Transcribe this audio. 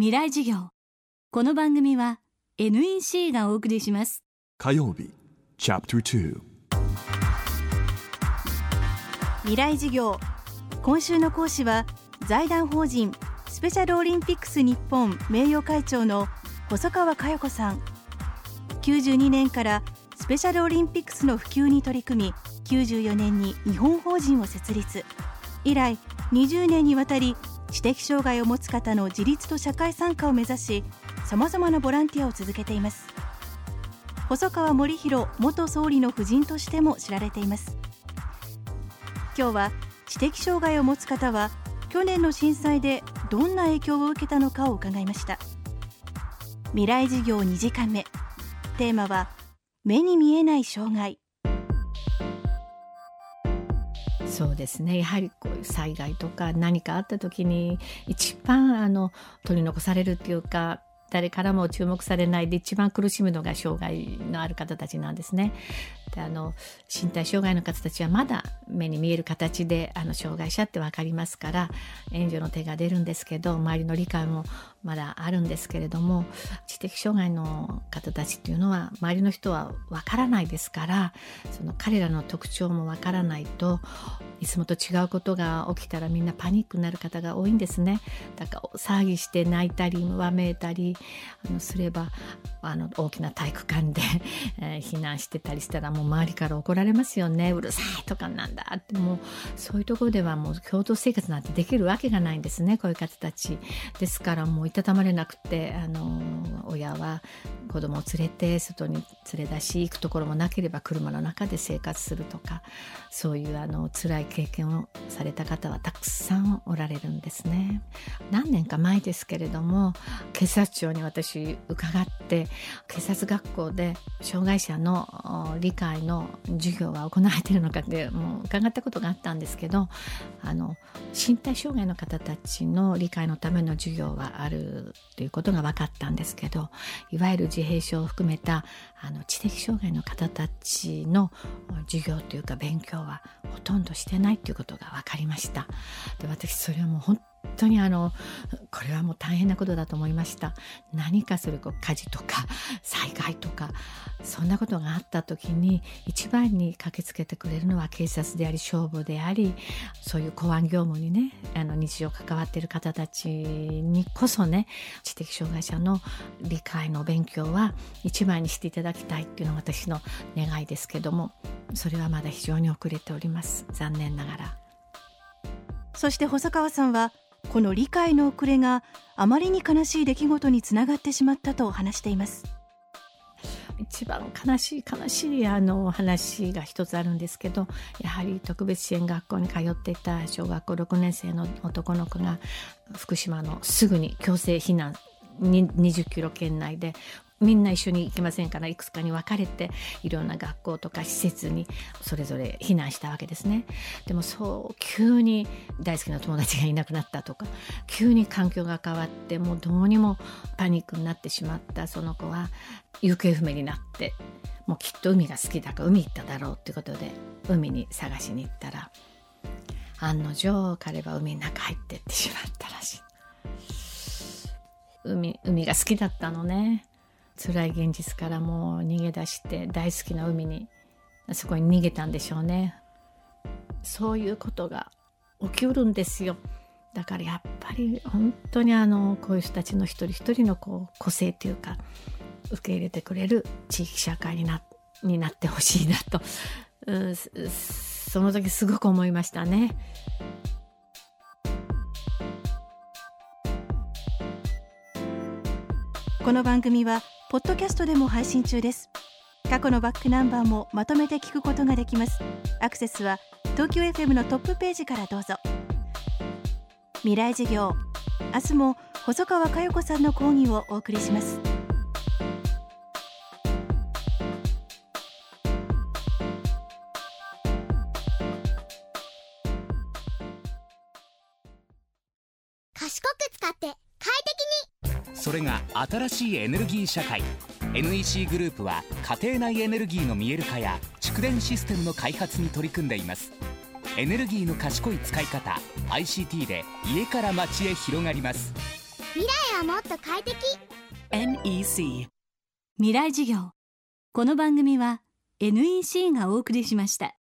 未来授業。この番組は NEC がお送りします。火曜日チャプター未来授業。今週の講師は財団法人スペシャルオリンピックス日本名誉会長の細川佳代子さん。92年からスペシャルオリンピックスの普及に取り組み94年に日本法人を設立。以来20年にわたり知的障害を持つ方の自立と社会参加を目指しさまざまなボランティアを続けています。細川守弘元総理の夫人としても知られています。今日は知的障害を持つ方は去年の震災でどんな影響を受けたのかを伺いました。未来事業2時間目。テーマは目に見えない障害。そうですねやはりこういう災害とか何かあった時に一番あの取り残されるっていうか誰からも注目されないで一番苦しむのが障害のある方たちなんですね。であの身体障害の方たちはまだ目に見える形であの障害者って分かりますから援助の手が出るんですけど周りの理解もまだあるんですけれども知的障害の方たちっていうのは周りの人は分からないですからその彼らの特徴も分からないといつもと違うことが起きたらみんなパニックになる方が多いんですね。だから騒ぎして泣いたりわめいたりあのすればあの大きな体育館で、避難してたりしたらもう周りから怒られますよねうるさいとかなんだってもうそういうところではもう共同生活なんてできるわけがないんですねこういう方たち。ですからもういたたまれなくてあの親は子供を連れて外に連れ出し行くところもなければ車の中で生活するとかそういうあの辛い経験をされた方はたくさんおられるんですね。何年か前ですけれども警察庁に私伺って警察学校で障害者の理解の授業が行われているのかってもう伺ったことがあったんですけどあの身体障害の方たちの理解のための授業はあるということが分かったんですけどいわゆる自閉症を含めたあの知的障害の方たちの授業というか勉強はほとんどしてないということが分かりました。で私それはもう本当にあのこれはもう大変なことだと思いました何かそれこう火事とか災害とかそんなことがあった時に一番に駆けつけてくれるのは警察であり消防でありそういう公安業務にねあの日常関わっている方たちにこそね知的障害者の理解の勉強は一番にしていただきたいっていうのが私の願いですけどもそれはまだ非常に遅れております残念ながら。そして細川さんはこの理解の遅れがあまりに悲しい出来事につながってしまったと話しています一番悲しい悲しいあの話が一つあるんですけどやはり特別支援学校に通っていた小学校6年生の男の子が福島のすぐに強制避難20キロ圏内でみんな一緒に行きませんからいくつかに分かれていろんな学校とか施設にそれぞれ避難したわけですね。でもそう急に大好きな友達がいなくなったとか急に環境が変わってもうどうにもパニックになってしまった。その子は行方不明になってもうきっと海が好きだから海行っただろうってことで海に探しに行ったら案の定彼は海の中入ってってしまったらしい海海が好きだったのね辛い現実からもう逃げ出して大好きな海にそこに逃げたんでしょうね。そういうことが起きうるんですよ。だからやっぱり本当にあのこういう人たちの一人一人のこう個性というか受け入れてくれる地域社会になになってほしいなと、うん、その時すごく思いましたね。この番組はポッドキャストでも配信中です。過去のバックナンバーもまとめて聞くことができます。アクセスは東京 FM のトップページからどうぞ。未来事業明日も細川佳代子さんの講義をお送りします。賢く使って快適に。それが新しいエネルギー社会。NEC グループは家庭内エネルギーの見える化や蓄電システムの開発に取り組んでいます。エネルギーの賢い使い方 ICT で家から街へ広がります。未来はもっと快適。NEC 未来授業。この番組は NEC がお送りしました